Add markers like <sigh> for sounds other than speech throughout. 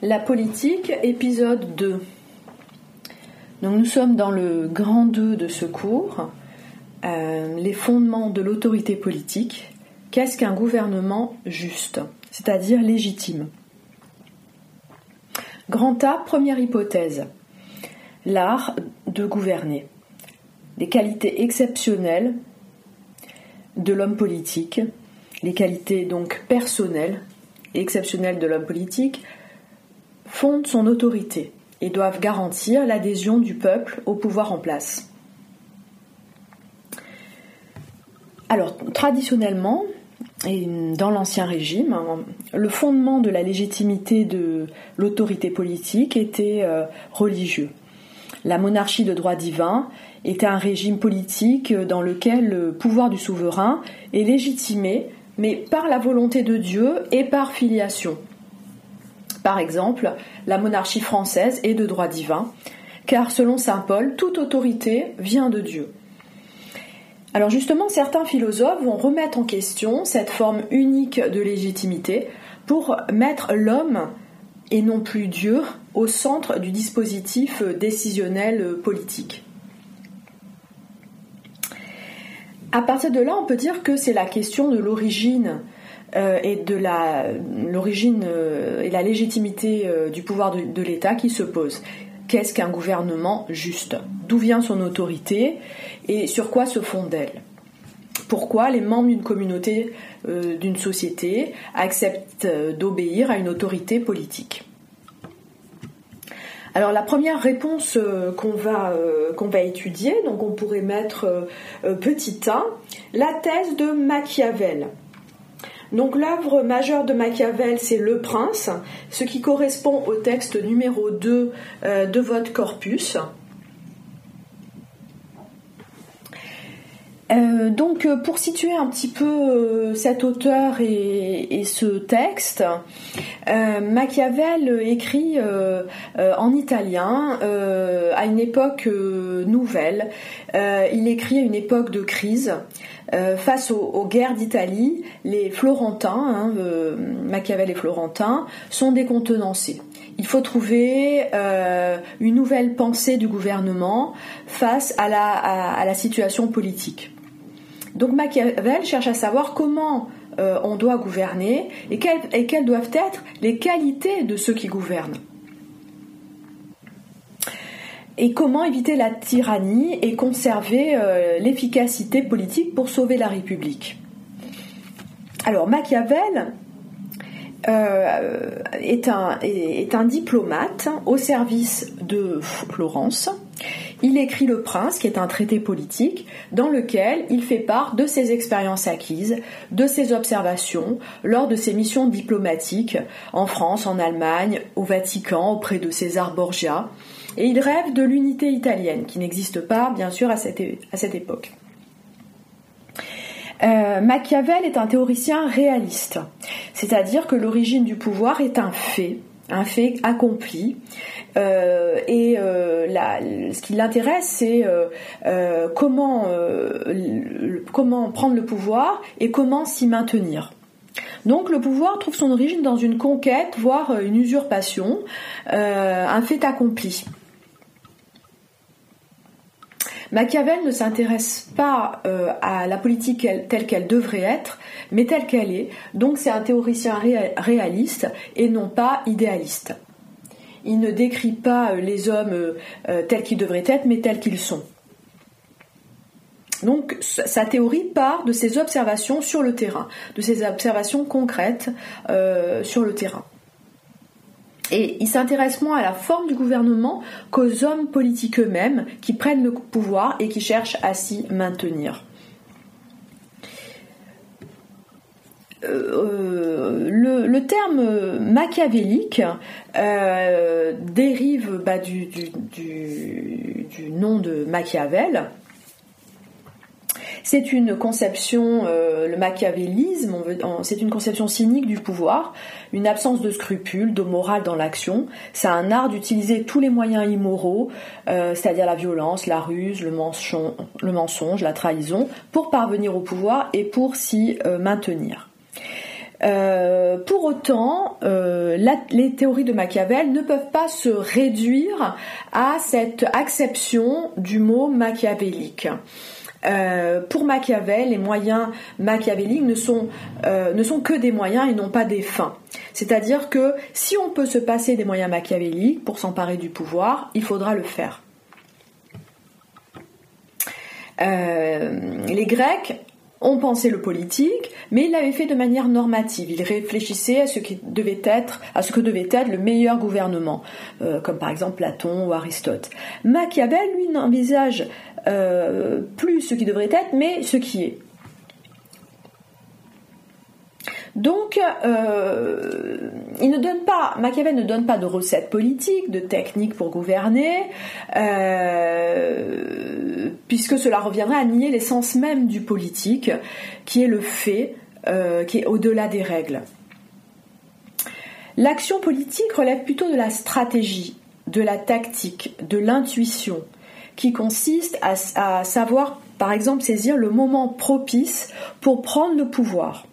La politique, épisode 2. Donc nous sommes dans le grand 2 de ce cours, euh, les fondements de l'autorité politique. Qu'est-ce qu'un gouvernement juste, c'est-à-dire légitime? Grand A, première hypothèse. L'art de gouverner. Les qualités exceptionnelles de l'homme politique, les qualités donc personnelles et exceptionnelles de l'homme politique, fondent son autorité et doivent garantir l'adhésion du peuple au pouvoir en place. Alors, traditionnellement, et dans l'Ancien Régime, le fondement de la légitimité de l'autorité politique était euh, religieux. La monarchie de droit divin était un régime politique dans lequel le pouvoir du souverain est légitimé, mais par la volonté de Dieu et par filiation. Par exemple, la monarchie française est de droit divin, car selon Saint Paul, toute autorité vient de Dieu. Alors justement, certains philosophes vont remettre en question cette forme unique de légitimité pour mettre l'homme, et non plus Dieu, au centre du dispositif décisionnel politique. À partir de là, on peut dire que c'est la question de l'origine euh, et de l'origine euh, et la légitimité euh, du pouvoir de, l'État qui se pose. Qu'est-ce qu'un gouvernement juste? D'où vient son autorité? Et sur quoi se fonde-t-elle Pourquoi les membres d'une communauté, d'une société, acceptent d'obéir à une autorité politique? Alors la première réponse qu'on va, qu'on va étudier, donc on pourrait mettre petit 1, la thèse de Machiavel. Donc l'œuvre majeure de Machiavel, c'est Le Prince, ce qui correspond au texte numéro 2 euh, de votre corpus. Euh, donc euh, pour situer un petit peu cet auteur et, ce texte, Machiavel écrit en italien à une époque nouvelle. il écrit à une époque de crise. Euh, face aux, guerres d'Italie, les Florentins, hein, euh, Machiavel et Florentins, sont décontenancés. Il faut trouver euh, une nouvelle pensée du gouvernement face à, la situation politique. Donc Machiavel cherche à savoir comment on doit gouverner et quelles doivent être les qualités de ceux qui gouvernent et comment éviter la tyrannie et conserver euh, l'efficacité politique pour sauver la République. Alors Machiavel euh, est, un, est, un, diplomate au service de Florence. Il écrit Le Prince, qui est un traité politique, dans lequel il fait part de ses expériences acquises, de ses observations lors de ses missions diplomatiques en France, en Allemagne, au Vatican, auprès de César Borgia, et il rêve de l'unité italienne, qui n'existe pas, bien sûr, à cette, époque. Euh, Machiavel est un théoricien réaliste, c'est-à-dire que l'origine du pouvoir est un fait, un fait accompli. Euh, et euh, ce qui l'intéresse, c'est comment, comment prendre le pouvoir et comment s'y maintenir. Donc le pouvoir trouve son origine dans une conquête, voire une usurpation, un fait accompli. Machiavel ne s'intéresse pas euh, à la politique telle qu'elle devrait être, mais telle qu'elle est. Donc c'est un théoricien réaliste et non pas idéaliste. Il ne décrit pas euh, les hommes euh, tels qu'ils devraient être, mais tels qu'ils sont. Donc sa théorie part de ses observations sur le terrain, de ses observations concrètes sur le terrain. Et il s'intéresse moins à la forme du gouvernement qu'aux hommes politiques eux-mêmes qui prennent le pouvoir et qui cherchent à s'y maintenir. Euh, le, terme machiavélique euh, dérive bah, du, nom de Machiavel, c'est une conception, euh, le machiavélisme, c'est une conception cynique du pouvoir, une absence de scrupules, de morale dans l'action. C'est un art d'utiliser tous les moyens immoraux, euh, c'est-à-dire la violence, la ruse, le mensonge, la trahison, pour parvenir au pouvoir et pour s'y euh, maintenir. pour autant, les théories de Machiavel ne peuvent pas se réduire à cette acception du mot machiavélique. Euh, pour Machiavel, les moyens machiavéliques ne sont, euh, ne sont que des moyens et non pas des fins. C'est-à-dire que si on peut se passer des moyens machiavéliques pour s'emparer du pouvoir, il faudra le faire. Euh, les Grecs ont pensé le politique, mais ils l'avaient fait de manière normative. Ils réfléchissaient à ce qui devait être, à ce que devait être le meilleur gouvernement, comme par exemple Platon ou Aristote. Machiavel, lui, n'envisage euh, plus ce qui devrait être, mais ce qui est. Donc, euh, il ne donne pas, Machiavel ne donne pas de recettes politiques, de techniques pour gouverner, euh, puisque cela reviendrait à nier l'essence même du politique, qui est le fait, qui est au-delà des règles. L'action politique relève plutôt de la stratégie, de la tactique, de l'intuition, qui consiste à, savoir, par exemple, saisir le moment propice pour prendre le pouvoir.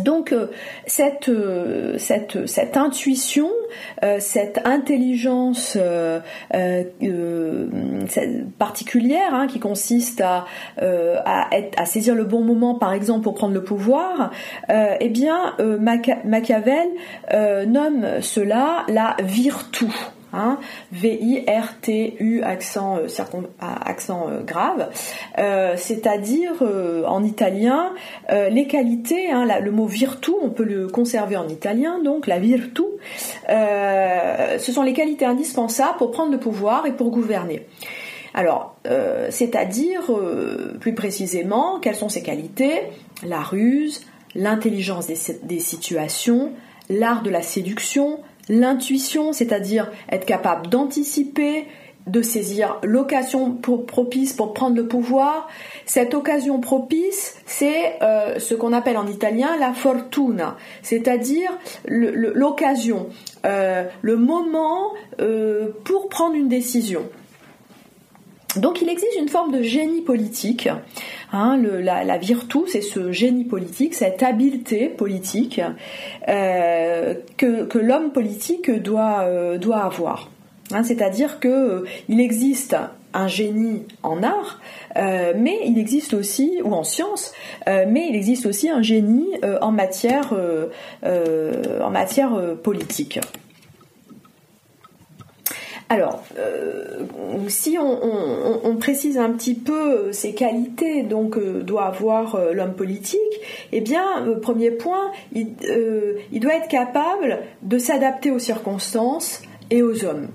Donc euh, cette, euh, cette, cette, intuition, euh, cette intelligence particulière hein, qui consiste à, à, saisir le bon moment, par exemple, pour prendre le pouvoir, eh bien, Machiavel nomme cela la virtu. Hein, V-I-R-T-U accent, euh, euh, grave, euh, c'est-à-dire en italien les qualités, hein, le mot virtu, on peut le conserver en italien, donc la virtu, ce sont les qualités indispensables pour prendre le pouvoir et pour gouverner. Alors, c'est-à-dire plus précisément quelles sont ces qualités? La ruse, l'intelligence des situations, l'art de la séduction, l'intuition, c'est-à-dire être capable d'anticiper, de saisir l'occasion propice pour prendre le pouvoir. Cette occasion propice, c'est euh, ce qu'on appelle en italien la fortuna, c'est-à-dire l'occasion, euh, le moment euh, pour prendre une décision. Donc il existe une forme de génie politique. Hein, la, virtu, c'est ce génie politique, cette habileté politique euh, que, l'homme politique doit, euh, avoir. Hein, c'est-à-dire qu'il euh, existe un génie en art, mais il existe aussi, ou en science, mais il existe aussi un génie en matière politique. Alors, euh, si on, précise un petit peu ces qualités donc euh, doit avoir euh, l'homme politique, eh bien, premier point, il, doit être capable de s'adapter aux circonstances et aux hommes.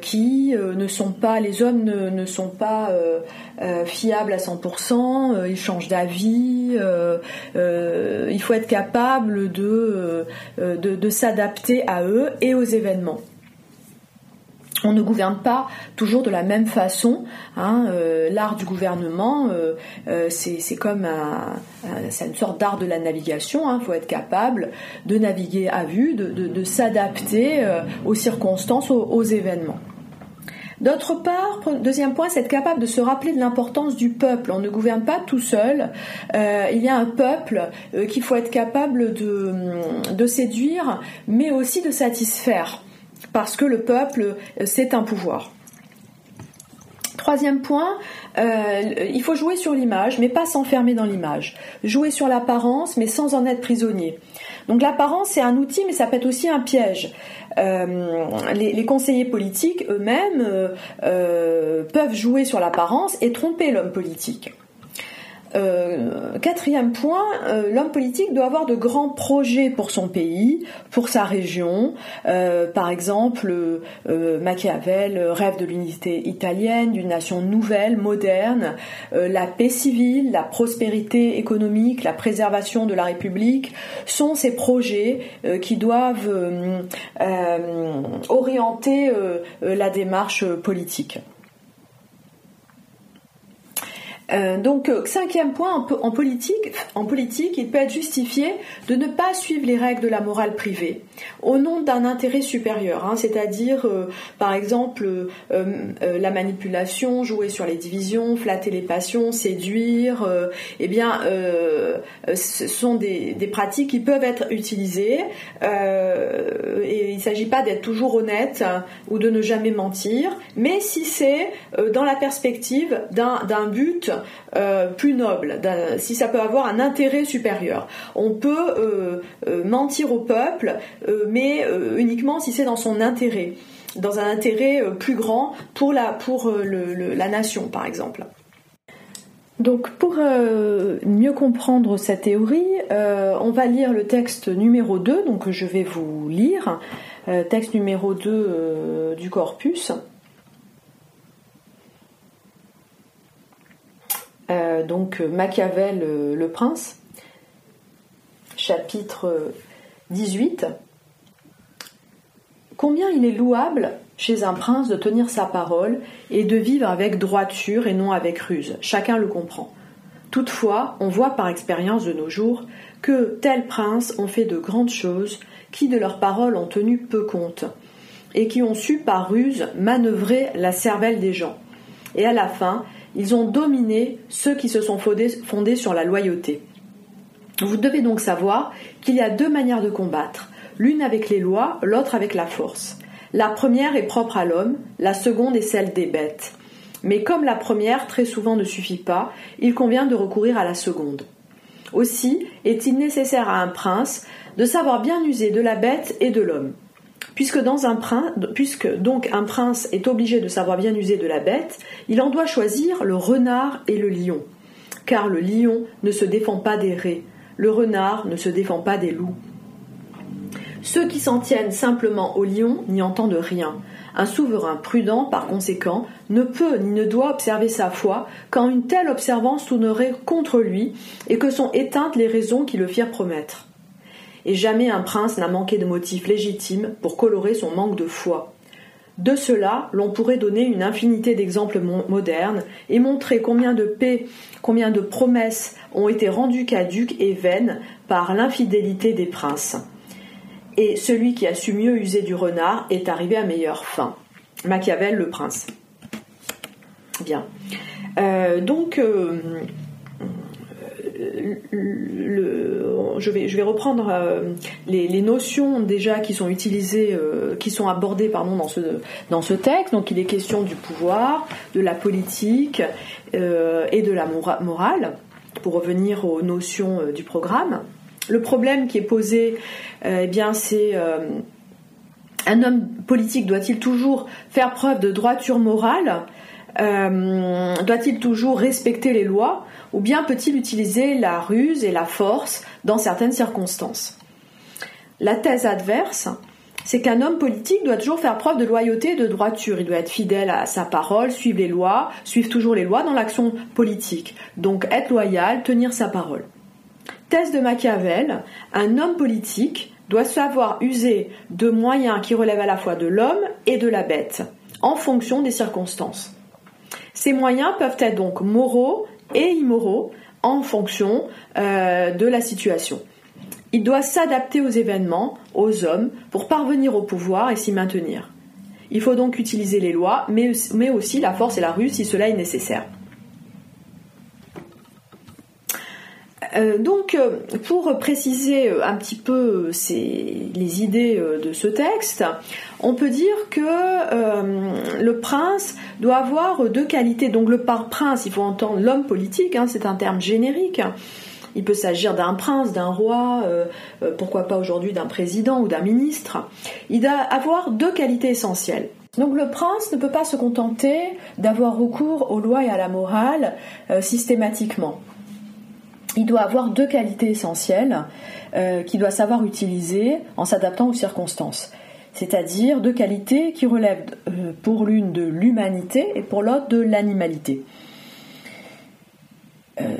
qui ne sont pas, les hommes ne, sont pas fiables à 100%, ils changent d'avis, il faut être capable de s'adapter à eux et aux événements on ne gouverne pas toujours de la même façon. Hein, euh, l'art du gouvernement, euh, euh, c'est comme un, une sorte d'art de la navigation. Il hein. faut être capable de naviguer à vue, de, s'adapter aux circonstances, aux, événements. D'autre part, deuxième point, c'est être capable de se rappeler de l'importance du peuple. On ne gouverne pas tout seul. il y a un peuple qu'il faut être capable de séduire, mais aussi de satisfaire parce que le peuple, euh, c'est un pouvoir. Troisième point, euh, il faut jouer sur l'image, mais pas s'enfermer dans l'image. Jouer sur l'apparence, mais sans en être prisonnier. Donc l'apparence, c'est un outil, mais ça peut être aussi un piège. Euh, les, conseillers politiques eux-mêmes peuvent jouer sur l'apparence et tromper l'homme politique. Euh, quatrième point, euh, l'homme politique doit avoir de grands projets pour son pays, pour sa région. Euh, par exemple, Machiavel rêve de l'unité italienne, d'une nation nouvelle, moderne, la paix civile, la prospérité économique, la préservation de la République sont ces projets qui doivent orienter la démarche politique. Euh, donc, euh, cinquième point, en, politique, en politique, il peut être justifié de ne pas suivre les règles de la morale privée au nom d'un intérêt supérieur, hein, c'est-à-dire, euh, par exemple, la manipulation, jouer sur les divisions, flatter les passions, séduire. eh bien, ce sont des, pratiques qui peuvent être utilisées et il ne s'agit pas d'être toujours honnête ou de ne jamais mentir, mais si c'est dans la perspective d'un but euh, plus noble, si ça peut avoir un intérêt supérieur. On peut euh, euh, mentir au peuple, mais uniquement si c'est dans son intérêt, dans un intérêt plus grand pour la, pour la nation, par exemple. Donc pour mieux comprendre cette théorie, on va lire le texte numéro 2, donc je vais vous lire, texte numéro 2 du corpus. Euh, donc euh, Machiavel euh, le prince, chapitre 18. Combien il est louable chez un prince de tenir sa parole et de vivre avec droiture et non avec ruse. Chacun le comprend. Toutefois, on voit par expérience de nos jours que tels princes ont fait de grandes choses qui de leurs paroles ont tenu peu compte et qui ont su par ruse manœuvrer la cervelle des gens. Et à la fin, ils ont dominé ceux qui se sont fondés, sur la loyauté. Vous devez donc savoir qu'il y a deux manières de combattre, l'une avec les lois, l'autre avec la force. La première est propre à l'homme, la seconde est celle des bêtes. Mais comme la première très souvent ne suffit pas, il convient de recourir à la seconde. Aussi est-il nécessaire à un prince de savoir bien user de la bête et de l'homme. Puisque, donc un prince est obligé de savoir bien user de la bête, il en doit choisir le renard et le lion. Car le lion ne se défend pas des raies, le renard ne se défend pas des loups. Ceux qui s'en tiennent simplement au lion n'y entendent rien. Un souverain prudent, par conséquent, ne peut ni ne doit observer sa foi quand une telle observance tournerait contre lui et que sont éteintes les raisons qui le firent promettre et jamais un prince n'a manqué de motifs légitimes pour colorer son manque de foi. De cela, l'on pourrait donner une infinité d'exemples modernes et montrer combien de paix, combien de promesses ont été rendues caduques et vaines par l'infidélité des princes. Et celui qui a su mieux user du renard est arrivé à meilleure fin. Machiavel, le prince. Bien. Euh, donc, euh, je, vais, reprendre euh, les, notions déjà qui sont utilisées, euh, qui sont abordées pardon, dans, ce, dans ce texte. Donc il est question du pouvoir, de la politique euh, et de la morale, pour revenir aux notions du programme. Le problème qui est posé, eh bien, c'est un homme politique doit-il toujours faire preuve de droiture morale Doit-il toujours respecter les lois ou bien peut-il utiliser la ruse et la force dans certaines circonstances? La thèse adverse, c'est qu'un homme politique doit toujours faire preuve de loyauté et de droiture. Il doit être fidèle à sa parole, suivre les lois, suivre toujours les lois dans l'action politique. Donc être loyal, tenir sa parole. Thèse de Machiavel, un homme politique doit savoir user de moyens qui relèvent à la fois de l'homme et de la bête, en fonction des circonstances. Ces moyens peuvent être donc moraux, et immoraux en fonction euh, de la situation. Il doit s'adapter aux événements, aux hommes, pour parvenir au pouvoir et s'y maintenir. Il faut donc utiliser les lois, mais, mais aussi la force et la ruse si cela est nécessaire. Euh, donc, euh, pour préciser un petit peu les idées de ce texte, on peut dire que le prince doit avoir deux qualités. Donc, le par prince, il faut entendre l'homme politique, hein, c'est un terme générique. Il peut s'agir d'un prince, d'un roi, pourquoi pas aujourd'hui d'un président ou d'un ministre. Il doit avoir deux qualités essentielles. Donc le prince ne peut pas se contenter d'avoir recours aux lois et à la morale systématiquement il doit avoir deux qualités essentielles euh, qu'il doit savoir utiliser en s'adaptant aux circonstances. C'est-à-dire deux qualités qui relèvent euh, pour l'une de l'humanité et pour l'autre de l'animalité. Euh,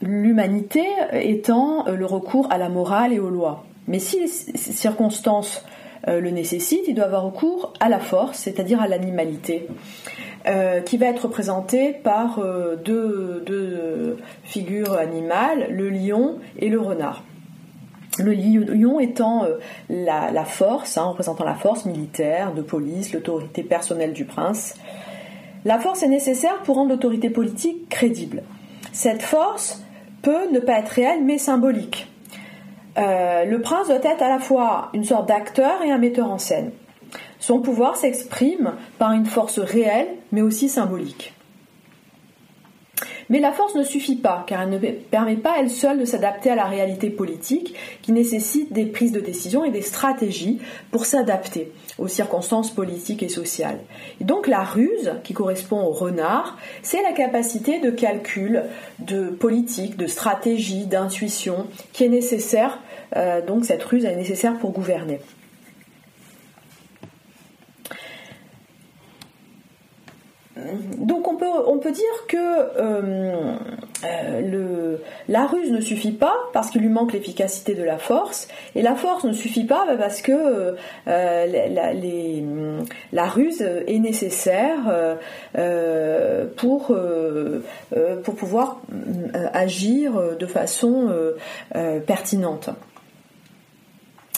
l'humanité étant le recours à la morale et aux lois. Mais si les circonstances le nécessite, il doit avoir recours à la force, c'est-à-dire à l'animalité. qui va être représentée par deux, figures animales, le lion et le renard. Le lion étant la, force, hein, représentant la force militaire, de police, l'autorité personnelle du prince. La force est nécessaire pour rendre l'autorité politique crédible. Cette force peut ne pas être réelle mais symbolique. Euh, le prince doit être à la fois une sorte d'acteur et un metteur en scène. Son pouvoir s'exprime par une force réelle mais aussi symbolique. Mais la force ne suffit pas, car elle ne permet pas elle seule de s'adapter à la réalité politique qui nécessite des prises de décision et des stratégies pour s'adapter aux circonstances politiques et sociales. Donc la ruse, qui correspond au renard, c'est la capacité de calcul, de politique, de stratégie, d'intuition qui est nécessaire, euh, donc cette ruse est nécessaire pour gouverner. Donc on peut, dire que euh, euh, la ruse ne suffit pas parce qu'il lui manque l'efficacité de la force, et la force ne suffit pas bah, parce que euh, la, les, la, ruse est nécessaire pour, pour pouvoir agir de façon pertinente.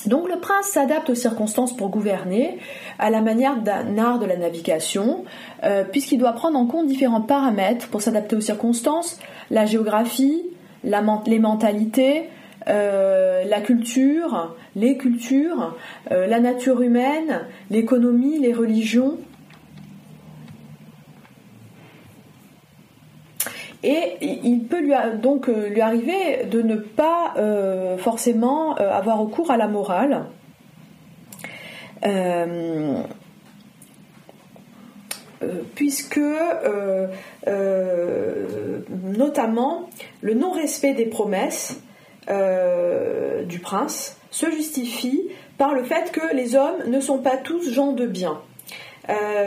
Donc le prince s'adapte aux circonstances pour gouverner à la manière d'un art de la navigation, euh, puisqu'il doit prendre en compte différents paramètres pour s'adapter aux circonstances, la géographie, les mentalités, euh, la culture, les cultures, euh, la nature humaine, l'économie, les religions, Et il peut lui, donc euh, lui arriver de ne pas euh, forcément euh, avoir recours à la morale. puisque notamment le non-respect des promesses du prince se justifie par le fait que les hommes ne sont pas tous gens de bien.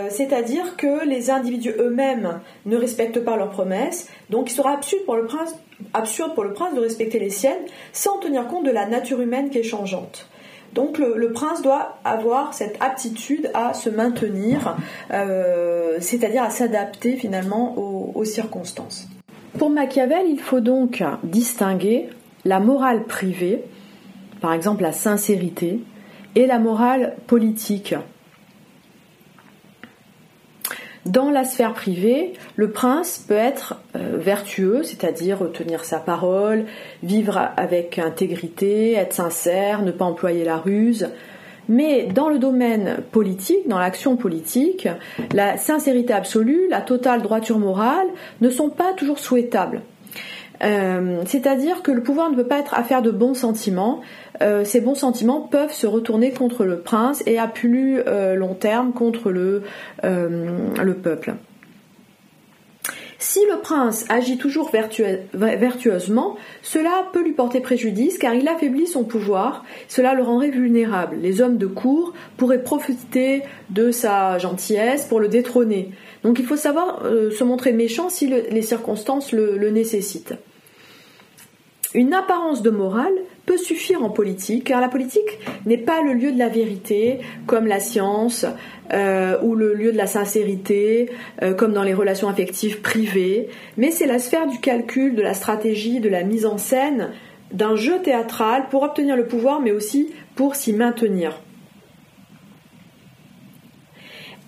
C'est-à-dire que les individus eux-mêmes ne respectent pas leurs promesses, donc il sera absurde pour, le prince, absurde de respecter les siennes sans tenir compte de la nature humaine qui est changeante. Donc le, prince doit avoir cette aptitude à se maintenir, euh, c'est-à-dire à s'adapter finalement aux circonstances. Pour Machiavel, il faut donc distinguer la morale privée, par exemple la sincérité, et la morale politique, dans la sphère privée, le prince peut être euh, vertueux, c'est-à-dire tenir sa parole, vivre avec intégrité, être sincère, ne pas employer la ruse. Mais dans le domaine politique, dans l'action politique, la sincérité absolue, la totale droiture morale ne sont pas toujours souhaitables. Euh, c'est-à-dire que le pouvoir ne peut pas être affaire de bons sentiments. Euh, ces bons sentiments peuvent se retourner contre le prince et à plus euh, long terme contre le, le peuple. Si le prince agit toujours vertueusement, cela peut lui porter préjudice car il affaiblit son pouvoir, cela le rendrait vulnérable. Les hommes de cour pourraient profiter de sa gentillesse pour le détrôner. Donc il faut savoir se montrer méchant si les circonstances le nécessitent. Une apparence de morale peut suffire en politique, car la politique n'est pas le lieu de la vérité, comme la science, euh, ou le lieu de la sincérité, euh, comme dans les relations affectives privées, mais c'est la sphère du calcul, de la stratégie, de la mise en scène, d'un jeu théâtral pour obtenir le pouvoir, mais aussi pour s'y maintenir.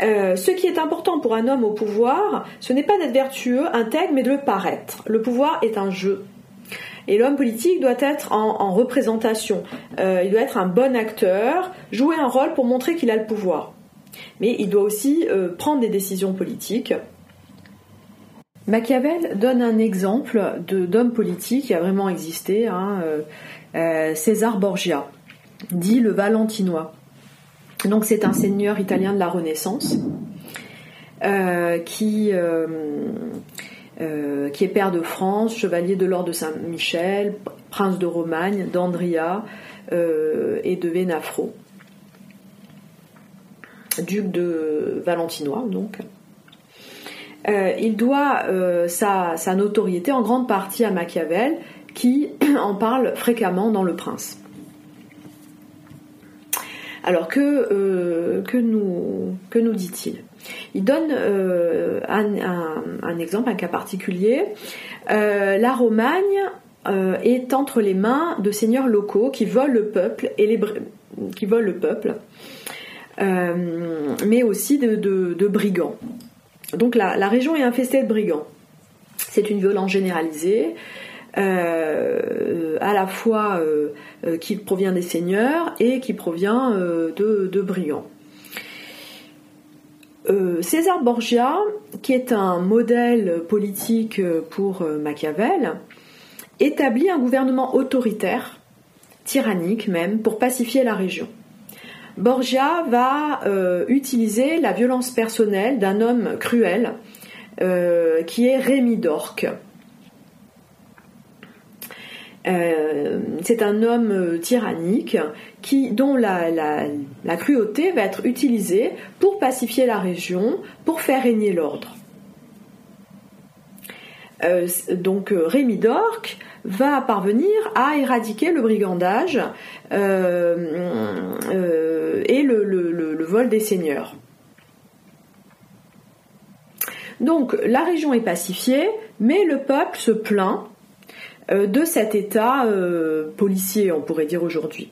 Euh, ce qui est important pour un homme au pouvoir, ce n'est pas d'être vertueux, intègre, mais de le paraître. Le pouvoir est un jeu. Et l'homme politique doit être en, représentation. Euh, il doit être un bon acteur, jouer un rôle pour montrer qu'il a le pouvoir. Mais il doit aussi euh, prendre des décisions politiques. Machiavel donne un exemple d'homme politique qui a vraiment existé, hein, euh, César Borgia, dit le Valentinois. Donc c'est un seigneur italien de la Renaissance qui qui est père de France, chevalier de l'ordre de Saint-Michel, prince de Romagne, d'Andria euh, et de Vénafro, duc de Valentinois donc. Euh, il doit sa, notoriété en grande partie à Machiavel, qui <clears throat> en parle fréquemment dans Le Prince. Alors que nous dit-il? Il donne un, exemple, un cas particulier. la Romagne est entre les mains de seigneurs locaux qui volent le peuple et les qui mais aussi de, brigands. Donc la, la, région est infestée de brigands. C'est une violence généralisée. Euh, à la fois euh, euh, qui provient des seigneurs et qui provient de, brigands. César Borgia, qui est un modèle politique pour Machiavel, établit un gouvernement autoritaire, tyrannique même, pour pacifier la région. Borgia va utiliser la violence personnelle d'un homme cruel qui est Rémi d'Orque. Euh, c'est un homme euh, tyrannique qui, dont la, cruauté va être utilisée pour pacifier la région, pour faire régner l'ordre. Euh, donc Rémi d'Orc va parvenir à éradiquer le brigandage et le, vol des seigneurs. Donc la région est pacifiée, mais le peuple se plaint de cet état euh, policier, on pourrait dire aujourd'hui.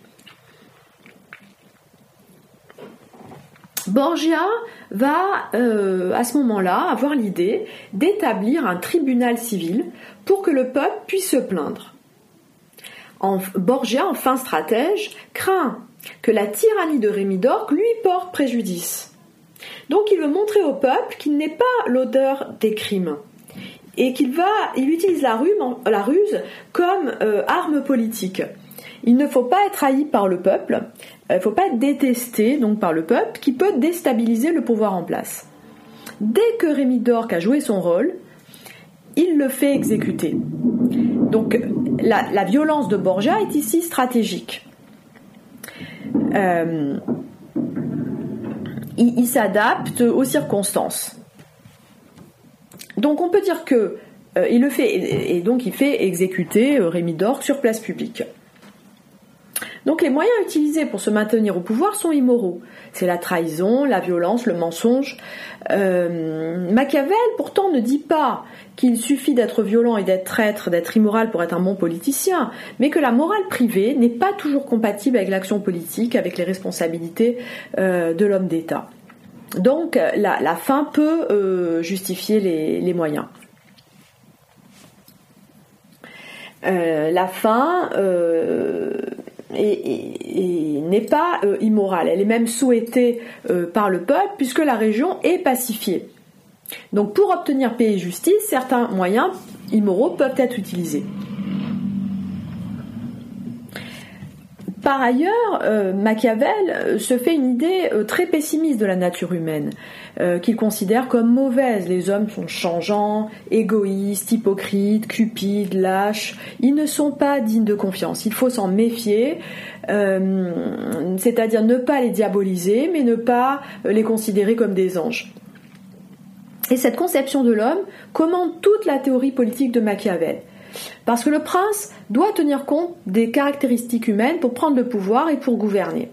Borgia va euh, à ce moment-là avoir l'idée d'établir un tribunal civil pour que le peuple puisse se plaindre. Borgia, en fin stratège, craint que la tyrannie de Rémi d'Orc lui porte préjudice. Donc il veut montrer au peuple qu'il n'est pas l'odeur des crimes, et qu'il va, il utilise la, ruse comme euh, arme politique. Il ne faut pas être haï par le peuple, il ne faut pas être détesté par le peuple qui peut déstabiliser le pouvoir en place. Dès que Rémi d'Orc a joué son rôle, il le fait exécuter. Donc la, violence de Borgia est ici stratégique. Euh, il s'adapte aux circonstances. Donc on peut dire que euh, il le fait et, donc il fait exécuter euh, Rémi d'Or sur place publique. Donc les moyens utilisés pour se maintenir au pouvoir sont immoraux. C'est la trahison, la violence, le mensonge. Euh, Machiavel pourtant ne dit pas qu'il suffit d'être violent et d'être traître, d'être immoral pour être un bon politicien, mais que la morale privée n'est pas toujours compatible avec l'action politique, avec les responsabilités de l'homme d'État. Donc la, fin peut euh, justifier les, moyens. Euh, la fin euh, n'est pas immorale, elle est même souhaitée par le peuple puisque la région est pacifiée. Donc pour obtenir paix et justice, certains moyens immoraux peuvent être utilisés. Par ailleurs, euh, Machiavel euh, se fait une idée euh, très pessimiste de la nature humaine, qu'il considère comme mauvaise. Les hommes sont changeants, égoïstes, hypocrites, cupides, lâches. Ils ne sont pas dignes de confiance. Il faut s'en méfier, c'est-à-dire ne pas les diaboliser, mais ne pas les considérer comme des anges. Et cette conception de l'homme commande toute la théorie politique de Machiavel. Parce que le prince doit tenir compte des caractéristiques humaines pour prendre le pouvoir et pour gouverner.